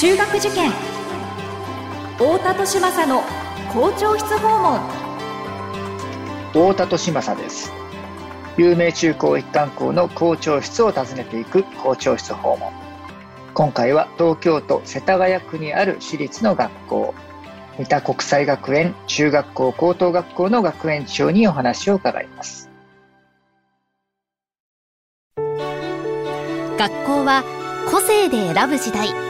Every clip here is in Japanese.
中学受験。太田利政の校長室訪問。太田利政です。有名中高一貫校の校長室を訪ねていく校長室訪問。今回は東京都世田谷区にある私立の学校。三田国際学園中学校高等学校の学園長にお話を伺います。学校は個性で選ぶ時代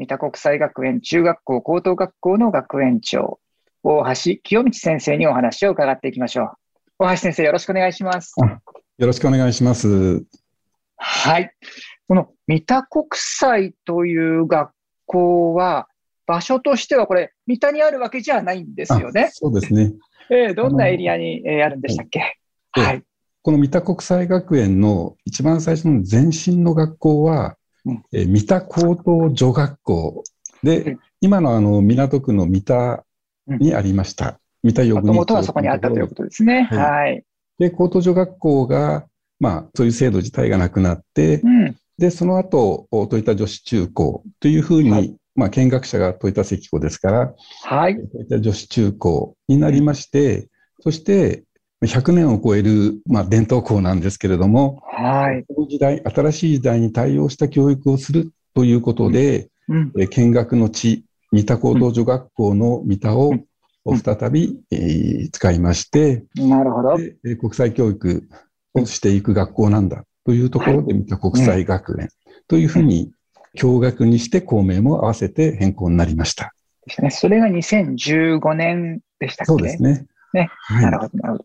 三田国際学園中学校高等学校の学園長大橋清道先生にお話を伺っていきましょう。大橋先生よろしくお願いします。よろしくお願いします。はい。この三田国際という学校は場所としてはこれ三田にあるわけじゃないんですよね。そうですね。えー、どんなエリアに、えー、あるんでしたっけ、はい、この三田国際学園の一番最初の前身の学校は、うん、えー、三田高等女学校で、うん、今のあの港区の三田にありました。うん、三田予もとはそこにあったということですね。はい。はい、で、高等女学校が、まあ、そういう制度自体がなくなって、うん、で、その後、豊田女子中高というふうに、はい、まあ、見学者が豊田関子ですから、はい。豊田女子中高になりまして、そして、100年を超える、まあ、伝統校なんですけれども、はい。この時代、新しい時代に対応した教育をするということで、うん、え見学の地、三田高等女学校の三田を再び、えー、使いまして、なるほど。国際教育をしていく学校なんだというところで、三田国際学園というふうに、共学にして校名も合わせて変更になりました。ですね。それが2015年でしたっけ？そうですね。ね。はい、なるほど、なるほど。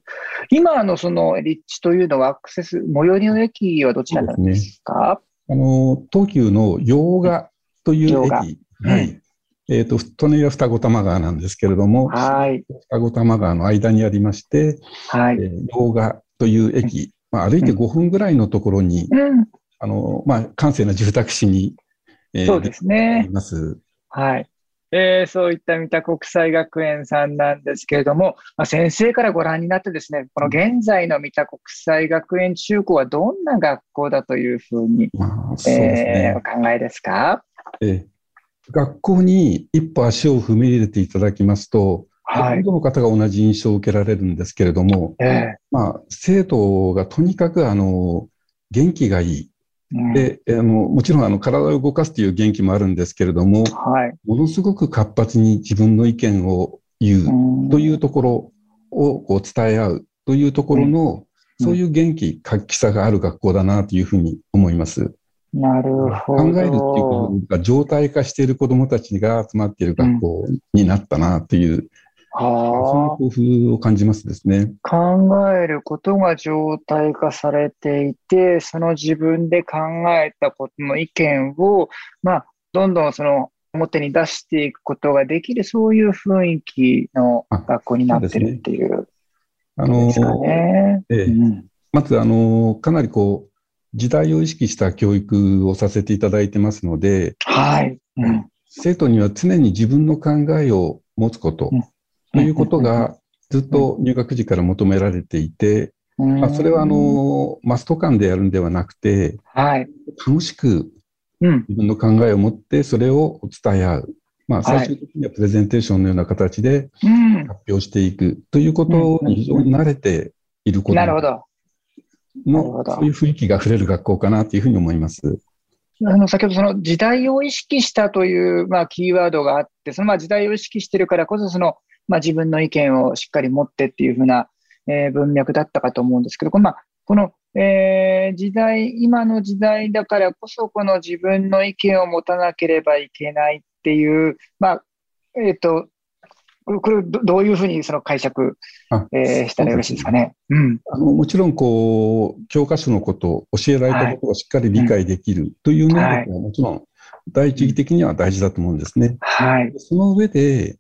今のその立地というのはアクセス、最寄りの駅はどちらなんですか、ね、あの、東急の洋画という駅。はい。えっ、ー、と、利根は双子玉川なんですけれども、はい。双子玉川の間にありまして、はい。えー、洋画という駅、まあ、歩いて5分ぐらいのところに、うん、あの、まあ、閑静な住宅地に、えー、そうですね。あります。はい。えー、そういった三田国際学園さんなんですけれども、まあ、先生からご覧になってですね、この現在の三田国際学園中高はどんな学校だというふうに、まあね、えー、お考えですか、えー、学校に一歩足を踏み入れていただきますと、はい、ほとんどの方が同じ印象を受けられるんですけれども、えー、まあ、生徒がとにかくあの元気がいい。であのもちろんあの体を動かすという元気もあるんですけれども、はい、ものすごく活発に自分の意見を言うというところをこう伝え合うというところの、うん、そういう元気、活気さがある学校だなというふうに思います。なるほど。考えるっていうことが状態化している子どもたちが集まっている学校になったなという、うん、その工夫を感じますですね。考えることが状態化されていて、その自分で考えたことの意見を、まあ、どんどんその表に出していくことができる、そういう雰囲気の学校になってるっていう、あのええ、うん、まず、あの、かなりこう、時代を意識した教育をさせていただいてますので、はい。うん、生徒には常に自分の考えを持つこと、うん、ということがずっと入学時から求められていて、まあ、それはあの、マスト感でやるんではなくて、はい、楽しく自分の考えを持ってそれを伝え合う。まあ、最終的にはプレゼンテーションのような形で発表していくということに非常に慣れていることなるほど。の、そういう雰囲気が溢れる学校かなというふうに思います。あの、先ほどその時代を意識したという、まあ、キーワードがあって、そのまあ時代を意識してるからこそ、その、まあ自分の意見をしっかり持ってっていうふうな、えー、文脈だったかと思うんですけど、まあ、この、えー、時代、今の時代だからこそ、この自分の意見を持たなければいけないっていう、まあ、えっ、ー、と、これどういうふうにその解釈、えー、したらよろしいですかね。うん、あのもちろんこう、教科書のこと、教えられたことをしっかり理解できるという面でも、もちろん第一義的には大事だと思うんですね。はい、その上で、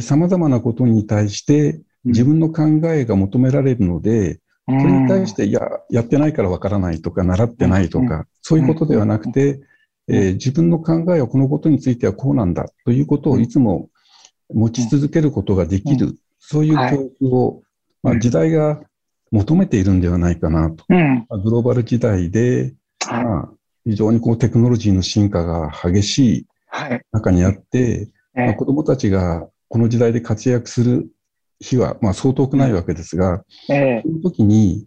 さまざまなことに対して自分の考えが求められるので、それに対して、いや、やってないからわからないとか、習ってないとか、そういうことではなくて、えー、自分の考えはこのことについてはこうなんだということをいつも持ち続けることができる、そういう教育を、まあ、時代が求めているんではないかなと。グローバル時代で、まあ、非常にこうテクノロジーの進化が激しい中にあって、まあ、子供たちがこの時代で活躍する日は、まあ、そう遠くないわけですが、えー、その時に、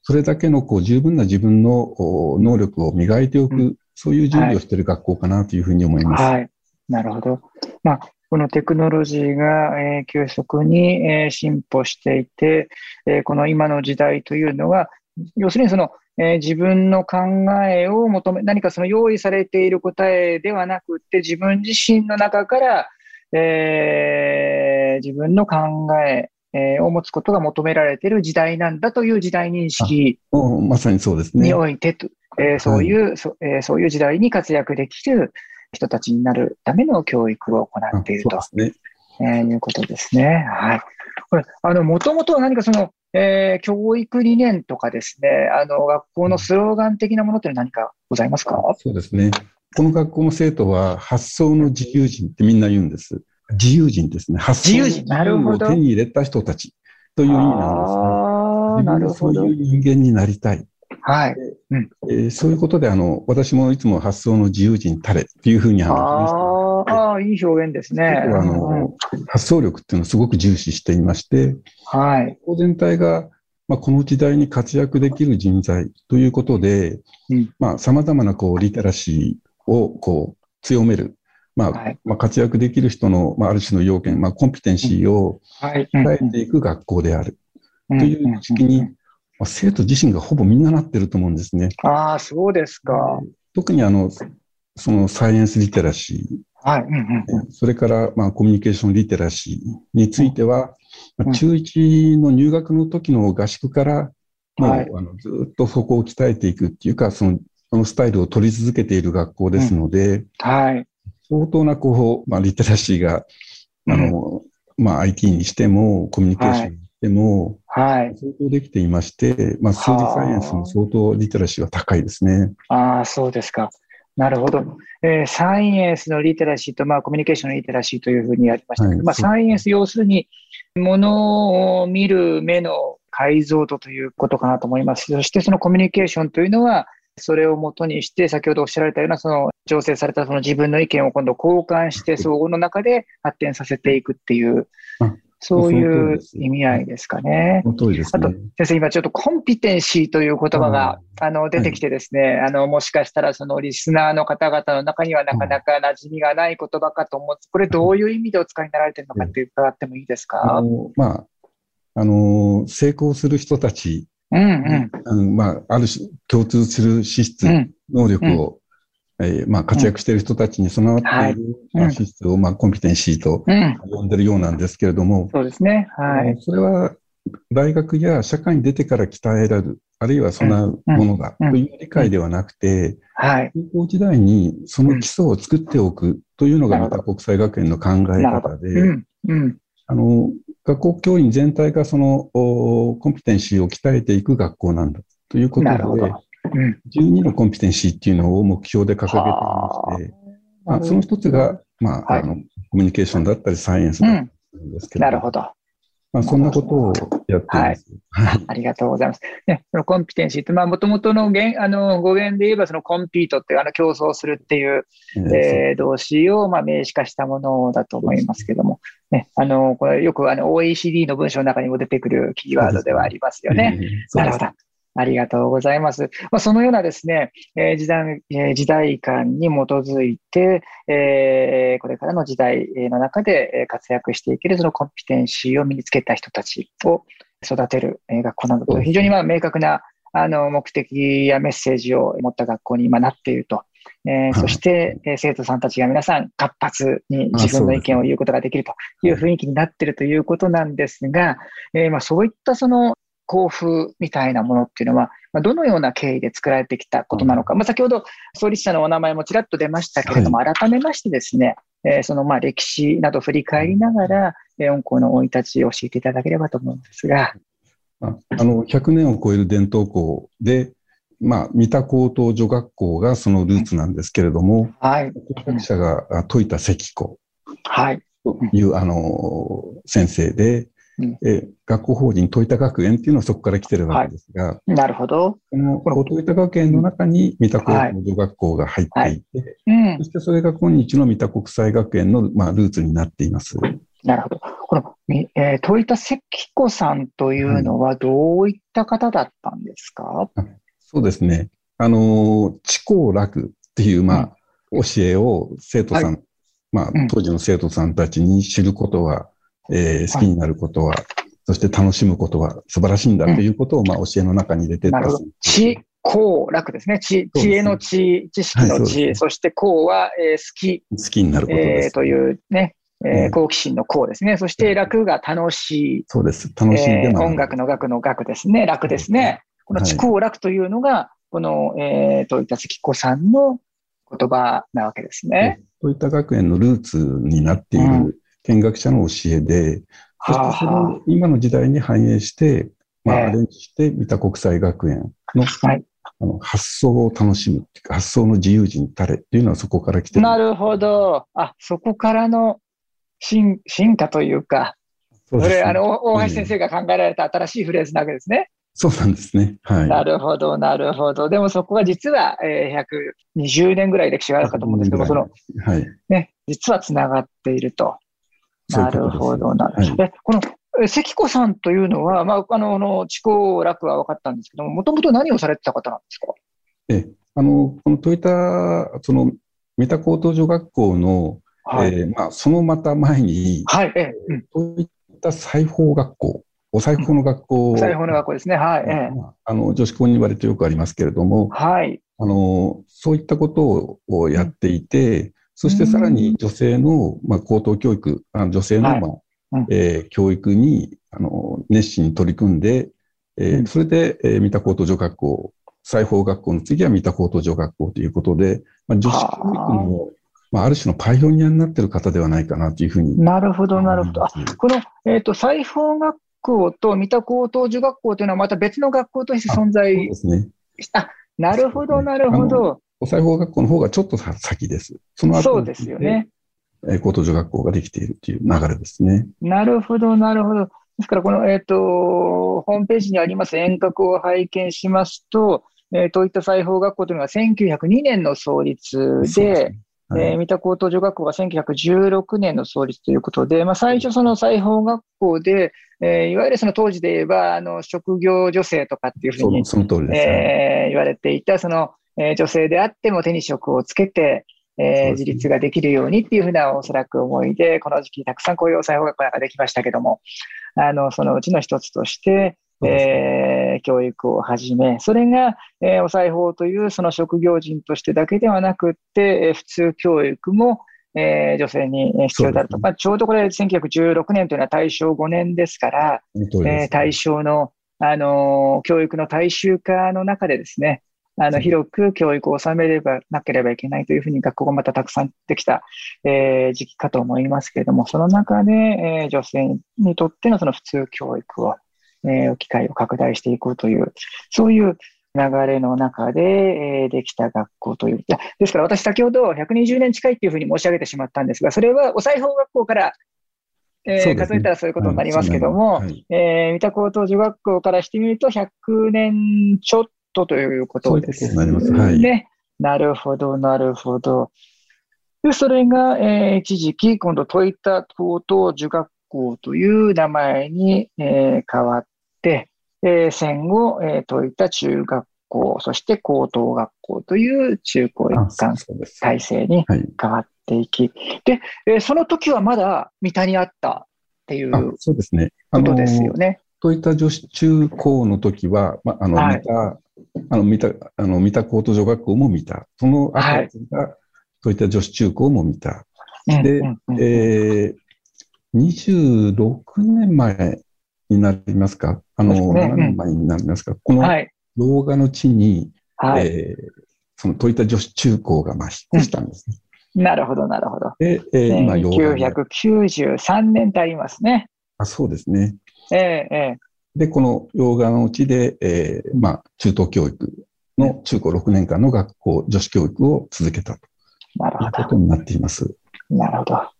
それだけのこう十分な自分の能力を磨いておく、うん、そういう準備をしている学校かなというふうに思います。はい、なるほど。まあ、このテクノロジーが、えー、急速に、えー、進歩していて、えー、この今の時代というのは、要するにその、えー、自分の考えを求め、何かその用意されている答えではなくて、自分自身の中から、えー、自分の考え、えー、を持つことが求められている時代なんだという時代認識まさにそうですね。においてと、えー、そういう、はい、そえー、そういう時代に活躍できる人たちになるための教育を行っていると、ねえー、いうことですね。はい。これ、あの、もともと何かその、えー、教育理念とかですね、あの、学校のスローガン的なものって何かございますか？そうですね。この学校の生徒は発想の自由人ってみんな言うんです。自由人ですね。発想の自由を手に入れた人たちという意味なんですね。そういう人間になりたい。はい。うんえー、そういうことで、あの、私もいつも発想の自由人たれっていうふうに話してああ、いい表現ですね。あの、うん、発想力っていうのをすごく重視していまして、はい。全体が、まあ、この時代に活躍できる人材ということで、うん、まあ、様々なこう、リテラシー、をこう強める、まあ、はい、まあ、活躍できる人の、まあ、ある種の要件、まあ、コンピテンシーを鍛えていく学校である、という意識に、まあ、生徒自身がほぼみんななってると思うんですね。ああ、そうですか。特にあの、そのサイエンスリテラシー、はい。うんうん、それから、まあ、コミュニケーションリテラシーについては、まあ、中1の入学の時の合宿から、もう、はい、あのずっとそこを鍛えていくっていうか、そのそのスタイルを取り続けている学校ですので、うん、はい。相当な、こう、まあ、リテラシーが、あの、うん、まあ、IT にしても、コミュニケーションにしても、はい。相当できていまして、まあ、数字サイエンスも相当リテラシーは高いですね。ああ、そうですか。なるほど。えー、サイエンスのリテラシーと、まあ、コミュニケーションのリテラシーというふうにやりましたけど、はい、まあ、サイエンス要するに、ものを見る目の解像度ということかなと思います。そしてそのコミュニケーションというのは、それをもとにして、先ほどおっしゃられたような、その、調整されたその自分の意見を今度交換して、総合の中で発展させていくっていう、そういう意味合いですかね。あと、先生、今ちょっとコンピテンシーという言葉が、あの、出てきてですね、あの、もしかしたらそのリスナーの方々の中にはなかなか馴染みがない言葉かと思って、これどういう意味でお使いになられてるのかって伺ってもいいですか、あのまあ、あの、成功する人たちうんうん、まあ、ある種共通する資質、能力を、うん、えー、まあ、活躍している人たちに備わっている、まあ、資質を、まあ、コンピテンシーと呼んでるようなんですけれども、そうですね。はい。それは、大学や社会に出てから鍛えられる、あるいは備うものだという理解ではなくて、はい。高校時代にその基礎を作っておくというのがまた国際学園の考え方で、うん。あの、学校教員全体がそのコンピテンシーを鍛えていく学校なんだということで、うん、12のコンピテンシーっていうのを目標で掲げていまして、まあ、その一つが、まあ、はい、あの、コミュニケーションだったりサイエンスだったりですけど、うん、なるほど。まあ、そんなことをやっています。はい。ありがとうございます。ね、そのコンピテンシーって、まあ、もともとの言あの語源で言えば、そのコンピートっていう、あの、競争するっていう、えー、動詞を、まあ、名詞化したものだと思いますけども、ね、あの、これよく、あの、OECD の文章の中にも出てくるキーワードではありますよね。なるほど。ありがとうございます。まあ、そのようなですね、えー、時代、えー、時代感に基づいて、えー、これからの時代の中で活躍していけるそのコンピテンシーを身につけた人たちを育てる学校などと、非常にまあ明確なあの目的やメッセージを持った学校に今なっていると。えー、そして、えー、生徒さんたちが皆さん活発に自分の意見を言うことができるという雰囲気になっているということなんですが、えー、まあそういったその校風みたいなものっていうのは、まあ、どのような経緯で作られてきたことなのか、まあ、先ほど創立者のお名前もちらっと出ましたけれども、はい、改めましてですね、えー、そのまあ歴史など振り返りながら、えー、音の生い立ちを教えていただければと思うんですが。あの100年を超える伝統校で、まあ、三田高等女学校がそのルーツなんですけれども、はい。学者が説いた石子。はい。という、あの、先生で、うん、え学校法人戸田学園っていうのはそこから来てるわけですが、はい、なるほど。この戸田学園の中に三田高等女学校が入っていて、はいうん、そしてそれが今日の三田国際学園の、まあ、ルーツになっています。なるほど。この、えー、戸田関子さんというのはどういった方だったんですか、うん、そうですね。あの、知行楽っていう、まあ、教えを生徒さん、はい、まあ、当時の生徒さんたちに知ることは、えー、好きになることは、はい、そして楽しむことは素晴らしいんだということを、まあ、教えの中に入れてた。知、幸、楽ですね。知、知恵の知、知識の知、はい、そして幸は、えー、好き。好きになることです。えー、というね、えー、好奇心の幸ですね。そして楽が楽しい。そうです。楽しい、えー、音楽の楽の楽ですね。楽ですね。この知幸楽というのが、この、えー、といった関子さんの言葉なわけですね。そういった学園のルーツになっている見学者の教えで、うん、そしてそれを今の時代に反映して、まあ、アレンジして、三田国際学園の、はい、あの発想を楽しむっていうか、発想の自由人たれっていうのはそこから来てる。なるほど。あ、そこからの進進化というか、そ、ね、れ、あの、大橋先生が考えられた新しいフレーズなわけですね。そうなんですね。はい。なるほど、なるほど。でもそこは実は、えー、120年ぐらい歴史があるかと思うんですけど、その、はい。ね、実はつながっていると。なるほど、なるほど。この、関子さんというのは、まあ、あの、の、地高楽は分かったんですけども、もともと何をされてた方なんですか？え、あの、このトヨタ、その、三田高等女学校の、はい、えー、まあ、そのまた前に、はい、ええ、うん、いった裁縫学校お裁縫の学校。お裁縫の学校ですね。はい。えあの、女子校に言われてよくありますけれども、はい。あの、そういったことをやっていて、そしてさらに女性の、まあ、高等教育、あ女性の、まあ、はい、えー、教育に、あの、熱心に取り組んで、えー、それで、えー、三田高等女学校、裁縫学校の次は三田高等女学校ということで、まあ、女子教育のまあ、ある種のパイオニアになっている方ではないかなというふうに。なるほど、なるほど。この、えっ、ー、と、裁縫学校と三田高等女学校というのはまた別の学校として存在そうですね。あ、なるほど、なるほど。お裁縫学校の方がちょっと先です。その後そうですよね。高等女学校ができているという流れですね。なるほど、なるほど。ですから、この、えっ、ー、と、ホームページにあります遠隔を拝見しますと、えー、といった裁縫学校というのは1902年の創立で、えー、三田高等女学校が1916年の創立ということで、まあ、最初その裁縫学校で、えー、いわゆるその当時で言えば、あの、職業女性とかっていうふうに、その通りです、えー、言われていた、その、えー、女性であっても手に職をつけて、えー、自立ができるようにっていうふうなおそらく思いで、この時期たくさんこういう裁縫学校ができましたけども、あの、そのうちの一つとして、えー、教育を始め、それが、えー、お裁縫というその職業人としてだけではなくって、えー、普通教育も、えー、女性に必要であると。ね、まあ、ちょうどこれ1916年というのは大正5年ですから、ね、えー、大正の、あのー、教育の大衆化の中でですね、あの、広く教育を収めればなければいけないというふうに学校がまたたくさんできた、えー、時期かと思いますけれども、その中で、えー、女性にとってのその普通教育を、えー、機会を拡大していこうという、そういう流れの中で、えー、できた学校という。ですから私先ほど120年近いっていうふうに申し上げてしまったんですが、それはお裁縫学校から、えー、ね、数えたらそういうことになりますけども、はい、えー、三田高等女学校からしてみると100年ちょっとということですね。なります。はい。なるほど、なるほど。で、それが、えー、一時期、今度、戸田高等女学校という名前に、えー、変わっ、えー、戦後、えー、といった中学校、そして高等学校という中高一貫体制に変わっていき、で、えー、その時はまだ三田にあったっていうそうですね。ことですよね。といった女子中高の時は、まあ、あの、はい、三田、あの、三田、あの、三田高等女学校も見た。その後が、はい、そういった女子中高も見た。で、うんうんうん、えー、26年前になりますか？あの、ね、7年前になりますか、この動画の地に、はい、えー、その鳥田女子中高がまあ引っ越したんですね。うん、なるほど、なるほど。で、えー、今、1993年とありますね。あそうですね。ええー、えー、で、この洋画のうちで、えー、まあ、中等教育の中高6年間の学校、女子教育を続けたと。いうことになっています。なるほど。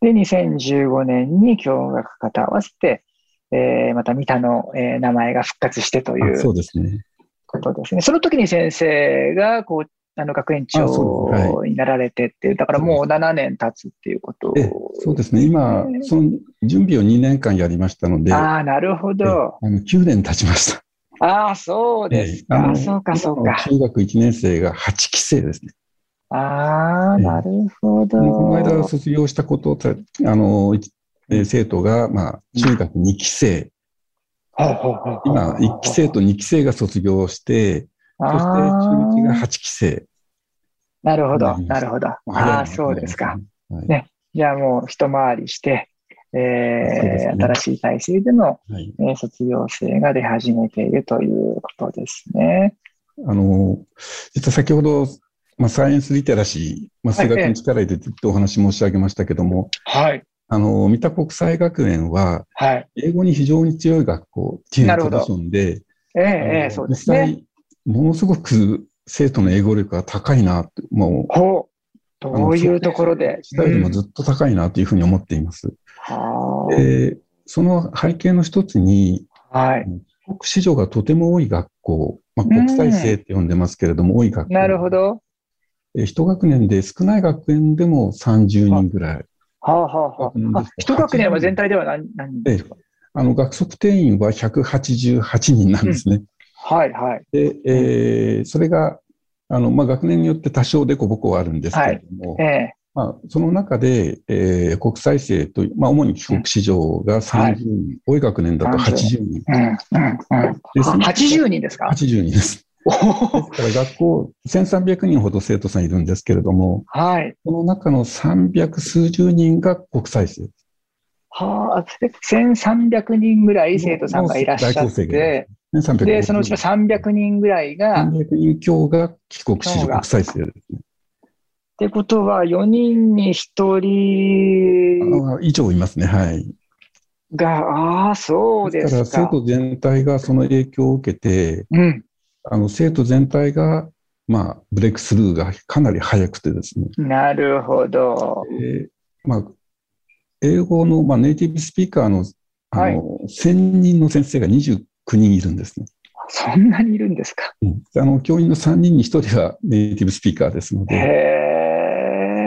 で、2015年に共学科と合わせて、えー、また三田の、えー、名前が復活してというそうですね。ことですね。その時に先生がこうあの学園長になられてっていう、だからもう7年経つっていうことそうですね、今、その準備を2年間やりましたので、ああ、なるほど。あの9年経ちました。ああ、そうですか。そうか、そうか。中学1年生が8期生ですね。ああ、なるほど。この間卒業したことを、あの、生徒が、まあ、中学2期生。今、1期生と2期生が卒業して、そして中1が8期生。なるほど、なるほど。ああ、そうですか。ね。じゃあもう一回りして、えー、新しい体制での、はい、えー、卒業生が出始めているということですね。あの、実は先ほど、まあ、サイエンスリテラシー、まあ、数学に力入れてってお話申し上げましたけども、はい。あの、三田国際学園は、はい。英語に非常に強い学校っていうポジションで、ええ、ええ、そうですね。実際、ものすごく生徒の英語力が高いなもう、ほう。どういうところで？下よりもずっと高いなというふうに思っています。で、その背景の一つに、はい。国市場がとても多い学校、まあ、国際生って呼んでますけれども、多い学校。なるほど。一学年で少ない学園でも30人ぐらい。はあはあはあ。一学年は全体では何何ですか？あの、学則定員は188人なんですね。うん、はいはい。で、えー、それが、あの、まあ、学年によって多少デコボコはあるんですけれども、はいえー、まあ、その中で、えー、国際生とまあ、主に帰国子女が30人、うん、多い学年だと80人。うんうんうん、80人ですか ?80 人です。ですから学校1300人ほど生徒さんいるんですけれども、はい。この中の300数十人が国際生。はあ、1300人ぐらい生徒さんがいらっしゃって、で、そのうちの300人ぐらいが、300人強が帰国子女国際生ですね。ってことは、4人に1人以上いますね、はい。が、ああ、そうですか。だから生徒全体がその影響を受けて、うん、あの生徒全体が、まあ、ブレイクスルーがかなり早くてですね。なるほど。えー、まあ、英語の、まあ、ネイティブスピーカーのあの、はい、1000人の先生が29人いるんですね。そんなにいるんですか、うん、あの教員の3人に1人がネイティブスピーカーですので。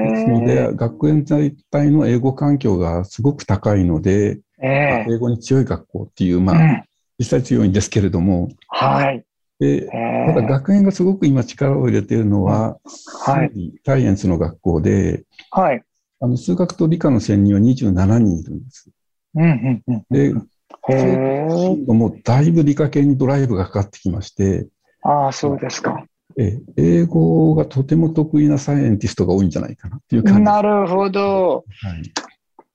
ですので、学園全体の英語環境がすごく高いので、えー、英語に強い学校っていう、まあ、うん、実際強いんですけれども、はい。で、ただ学園がすごく今力を入れているのは、はい。サイエンスの学校で、はい。あの、数学と理科の専任は27人いるんです。うんうんうん。で、もうだいぶ理科系にドライブがかかってきまして、ああ、そうですか。え英語がとても得意なサイエンティストが多いんじゃないかなっていう感じなるほど。はい、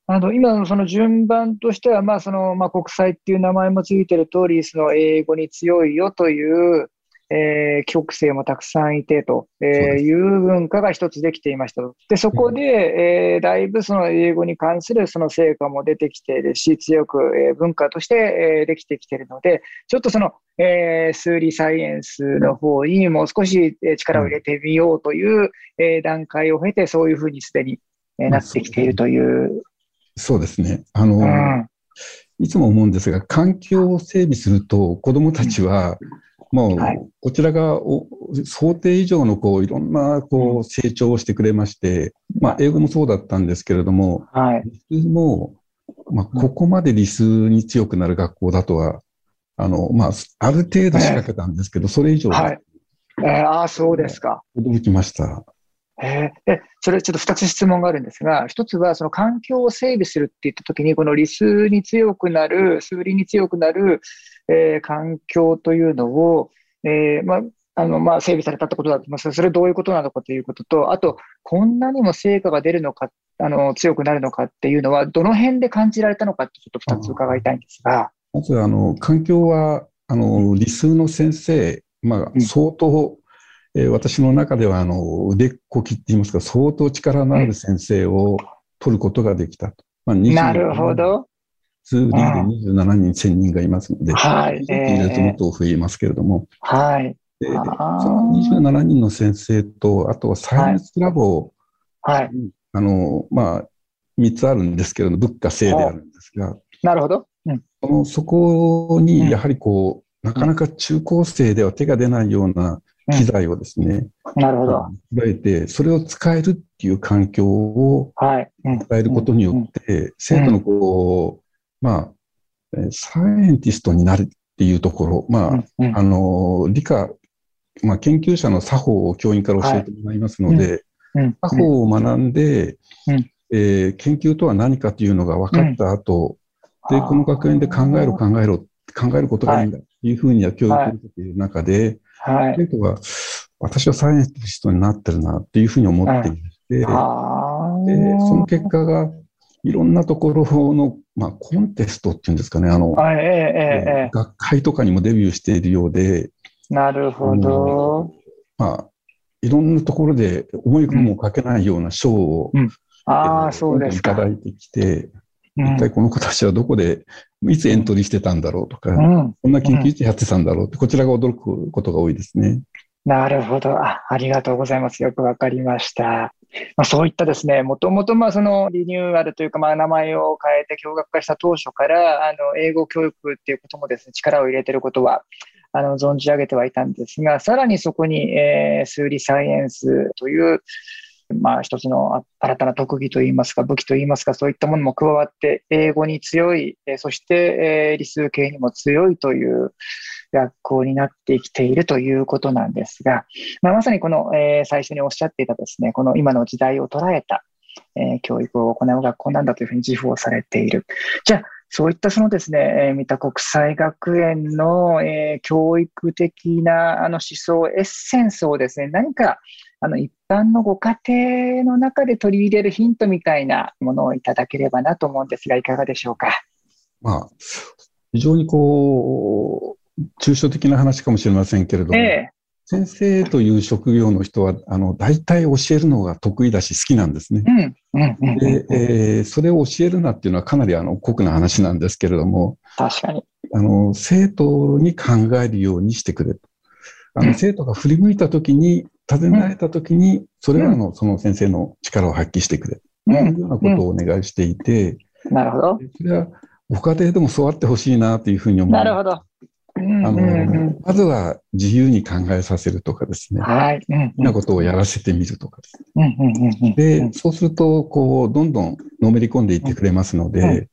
あの今のその順番としては、まあそのまあ、国際っていう名前もついてる通り、その英語に強いよという、えー、曲生もたくさんいてと、えー、いう文化が一つできていましたで、そこで、えー、だいぶその英語に関するその成果も出てきているし、強く、えー、文化として、えー、できてきているので、ちょっとその、えー、数理サイエンスの方にもう少し力を入れてみようという、えー、段階を経て、そういうふうにすでに、えー、なってきているという。そうですね。あの、うん、いつも思うんですが、環境を整備すると子供たちは、もう、こちらが想定以上のこういろんなこう成長をしてくれまして、まあ、英語もそうだったんですけれども、はい、理数も、まあ、ここまで理数に強くなる学校だとは、あの、まあ、ある程度仕掛けたんですけど、それ以上、はい。えー、ああ、そうですか。驚きました。えー、それちょっと2つ質問があるんですが、1つはその環境を整備するって言ったときに、この理数に強くなる、数理に強くなる、えー、環境というのを、えー、まあ、あの、まあ、整備されたってことだと思いますが、それどういうことなのかということと、あと、こんなにも成果が出るのか、あの、強くなるのかっていうのは、どの辺で感じられたのかってちょっと2つ伺いたいんですが。まず、あの、環境は、あの、理数の先生、まあ、相当、えー、私の中では、あの、腕っこきって言いますか、相当力のある先生を取ることができたと。まあ、なるほど。ツーリーで27人、1000人がいますので、はい。入れるともっと増えますけれども、はい。でその27人の先生と、あとはサイエンスラボ、はい。あの、まあ、3つあるんですけれども、物価制であるんですが、なるほど。うん、そのそこに、やはりこう、なかなか中高生では手が出ないような機材をですね、うん、なるほど。えて、それを使えるっていう環境を与えることによって、生徒のこう、まあ、サイエンティストになるっていうところ、まあ、あの、理科、まあ、研究者の作法を教員から教えてもらいますので、作法を学んで、えー、研究とは何かというのが分かった後、で、この学園で考えろ考えろ、考えることがいいんだというふうには教育を受けている中で、はい、生徒が、私はサイエンティストになってるなっていうふうに思っていて、で、その結果が、いろんなところの、まあ、コンテストっていうんですかね、あの、えええ、学会とかにもデビューしているようで、なるほど。まあ、いろんなところで思いもかけないような賞を、うん、ああ、そうですか。いただいてきて、一体この子たちはどこで、いつエントリーしてたんだろうとか、うん、こんな研究室やってたんだろうって、こちらが驚くことが多いですね。なるほどあ。ありがとうございます。よくわかりました。まあ、そういったですね、もともとまあそのリニューアルというか、ま名前を変えて共学化した当初から、あの英語教育っていうこともですね、力を入れてることは、あの存じ上げてはいたんですが、さらにそこに、えー、数理サイエンスという、まあ、一つの新たな特技といいますか、武器といいますか、そういったものも加わって、英語に強い、そして、理数系にも強いという学校になってきているということなんですが、まあ、まさにこの、え最初におっしゃっていたですね、この今の時代を捉えた、え教育を行う学校なんだというふうに自負をされている。じゃあ、そういったそのですね、えー、三田国際学園の、えー、教育的なあの思想、エッセンスをですね、何かあの一般のご家庭の中で取り入れるヒントみたいなものをいただければなと思うんですが、いかがでしょうか？まあ、非常にこう、抽象的な話かもしれませんけれども、え先生という職業の人は、あの、大体教えるのが得意だし好きなんですね。で、えー、それを教えるなっていうのはかなりあの、酷な話なんですけれども、確かに。あの、生徒に考えるようにしてくれと。あの、生徒が振り向いたときに、尋ねられたときに、それらの、その先生の力を発揮してくれ。というようなことをお願いしていて、なるほど。それは、ご家庭でもそうあってほしいなというふうに思う。なるほど。あの、まずは自由に考えさせるとかですね。はい。好きなことをやらせてみるとかですね。で、そうすると、こう、どんどんのめり込んでいってくれますので、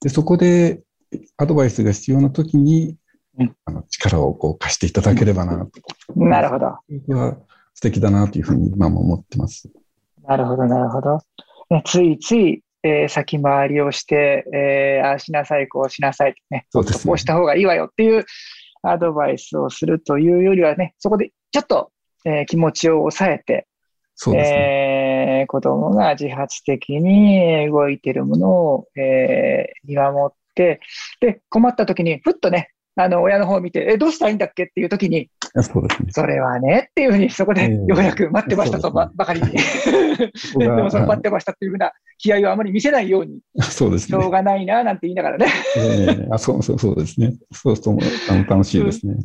でそこでアドバイスが必要なときに、あの力をこう貸していただければなと。なるほど。それは素敵だなというふうに今も思ってます。なるほど、なるほど。ついついえー、先回りをして、えー、ああしなさい、こうしなさい、ね、そうです、ね、こうした方がいいわよっていうアドバイスをするというよりはね、そこでちょっと、えー、気持ちを抑えて、そうですね、えー、子供が自発的に動いているものを、えー、見守って、で、困った時に、ふっとね、あの、親の方を見て、え、どうしたらいいんだっけっていう時に、そうですね。それはね、っていうふうに、そこでようやく待ってましたとば,、ばかりに。でもその待ってましたっていうふうな気合をあまり見せないように、そうですね。しょうがないな、なんて言いながらね。えー、あそうそうそうですね。そうとあの楽しいですね。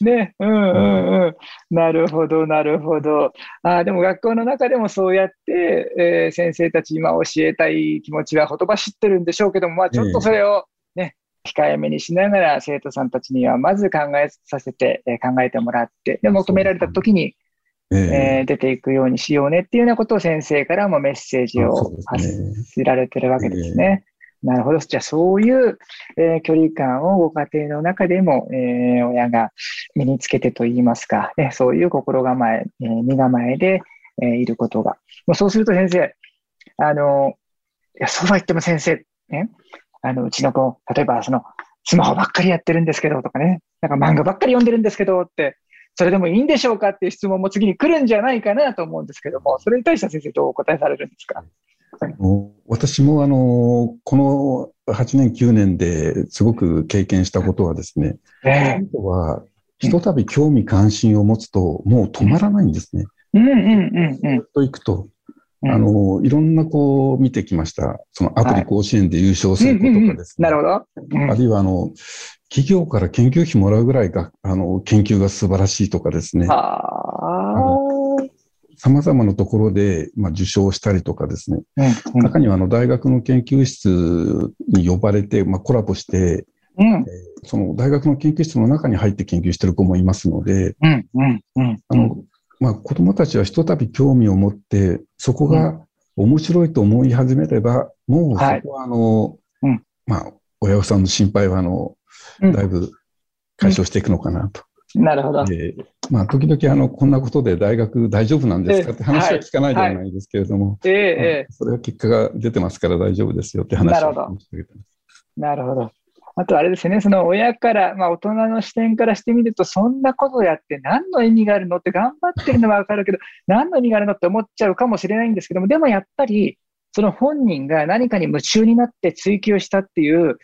ね、うんうんうん。なるほど、なるほど。あでも学校の中でもそうやって、えー、先生たち今教えたい気持ちはほとばしってるんでしょうけども、まあ、ちょっとそれをね、控えめにしながら生徒さんたちにはまず考えさせて、えー、考えてもらって、で、求められた時に、えー、出ていくようにしようねっていうようなことを先生からもメッセージを発せられてるわけですね。なるほど。じゃあ、そういう、えー、距離感をご家庭の中でも、えー、親が身につけてといいますか、ね、そういう心構え、えー、身構えで、えー、いることが。まあ、そうすると先生、あの、いや、そうは言っても先生、ね、あの、うちの子、例えばその、スマホばっかりやってるんですけどとかね、なんか漫画ばっかり読んでるんですけどって、それでもいいんでしょうかっていう質問も次に来るんじゃないかなと思うんですけども、それに対しては先生どうお答えされるんですか？私もあの、この8年、9年ですごく経験したことはですね、えー、は、ひとたび興味関心を持つと、もう止まらないんですね。うんうんうんうん。と行くと、あの、いろんなこう見てきました。そのアプリ甲子園で優勝することとかですね。なるほど。あるいはあの、企業から研究費もらうぐらいが、あの、研究が素晴らしいとかですね。さまざまなところで、まあ、受賞したりとかですね。うん、中にはあの大学の研究室に呼ばれて、まあ、コラボして、うん、えー、その大学の研究室の中に入って研究してる子もいますので、うんうんうん、あのまあ、子供たちはひとたび興味を持って、そこが面白いと思い始めれば、もうそこはあの、はい、まあ、親御さんの心配はあの、だいぶ解消していくのかなと。なるほど。えー、まあ、時々、あの、こんなことで大学大丈夫なんですかって話は聞かないではないですけれども、えー、えー、それは結果が出てますから大丈夫ですよって話をしてあげてます。なるほど。あとあれですね、その親から、まあ、大人の視点からしてみると、そんなことやって何の意味があるのって頑張ってるのはわかるけど、何の意味があるのって思っちゃうかもしれないんですけども、でもやっぱり、その本人が何かに夢中になって追求したっていう、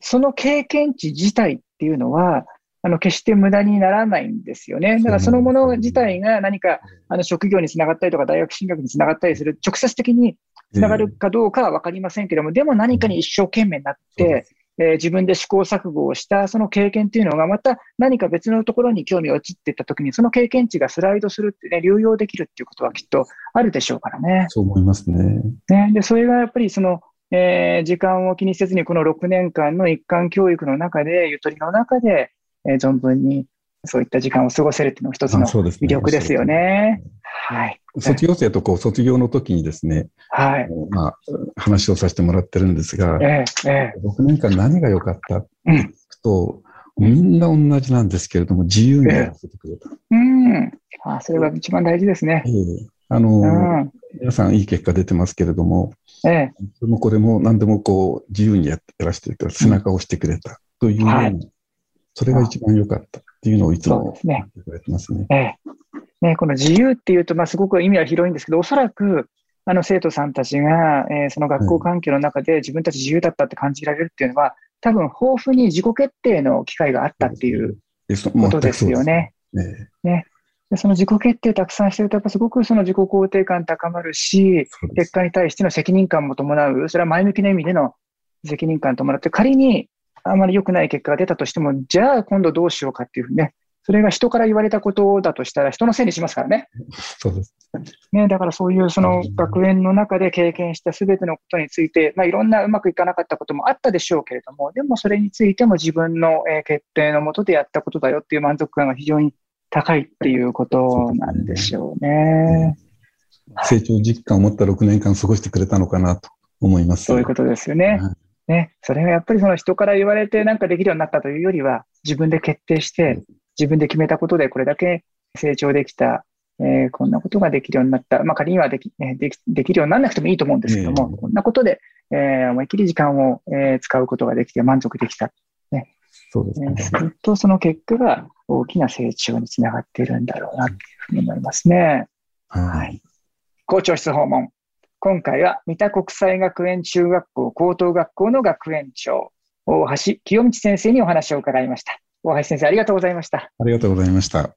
その経験値自体っていうのは、あの、決して無駄にならないんですよね。だからそのもの自体が何か、あの、職業につながったりとか、大学進学につながったりする、直接的につながるかどうかはわかりませんけども、でも何かに一生懸命になって、えー、自分で試行錯誤をしたその経験っていうのが、また何か別のところに興味が移っていったときに、その経験値がスライドするってね、流用できるっていうことはきっとあるでしょうからね。そう思いますね。ねで、それがやっぱりその、えー、時間を気にせずに、この6年間の一貫教育の中で、ゆとりの中で、えー、存分にそういった時間を過ごせるっていうのも一つの魅力ですよね。はい。卒業生とこう卒業の時にですね、はい。まあ、話をさせてもらってるんですが、ええええ、6年間何が良かった？と、うん、みんな同じなんですけれども、自由にやらせてくれた。うん。あそれが一番大事ですね。ええあの、うん、皆さんいい結果出てますけれども、ええ、それもこれも何でもこう自由にやらせてくれた、背中を押してくれたというような、はい、それが一番良かったっていうのをいつも言ってくれてますね。ええ。ね、この自由っていうと、まあ、すごく意味は広いんですけど、おそらく、あの生徒さんたちが、えー、その学校環境の中で自分たち自由だったって感じられるっていうのは、多分豊富に自己決定の機会があったっていうことですよね。ね。ね。でその自己決定たくさんしてると、やっぱすごくその自己肯定感高まるし、結果に対しての責任感も伴う、それは前向きな意味での責任感伴って、仮にあまり良くない結果が出たとしても、じゃあ今度どうしようかっていうね、それが人から言われたことだとしたら、人のせいにしますからね。そうです。ね、だからそういうその学園の中で経験したすべてのことについて、まあ、いろんなうまくいかなかったこともあったでしょうけれども、でもそれについても自分の決定のもとでやったことだよっていう満足感が非常に高いっていうことなんでしょうね。成長実感を持った6年間過ごしてくれたのかなと思います。そういうことですよね。はいね、それがやっぱりその人から言われてなんかできるようになったというよりは、自分で決定して、自分で決めたことでこれだけ成長できた、えー、こんなことができるようになった。まあ仮にはできできできるようにならなくてもいいと思うんですけども、こんなことで、えー、思いっきり時間を、えー、使うことができて満足できた。ね。そうですね。するとその結果が大きな成長につながっているんだろうなというふうに思いますね。はい。校長室訪問。今回は三田国際学園中学校高等学校の学園長、大橋清道先生にお話を伺いました。大橋先生、ありがとうございました。ありがとうございました。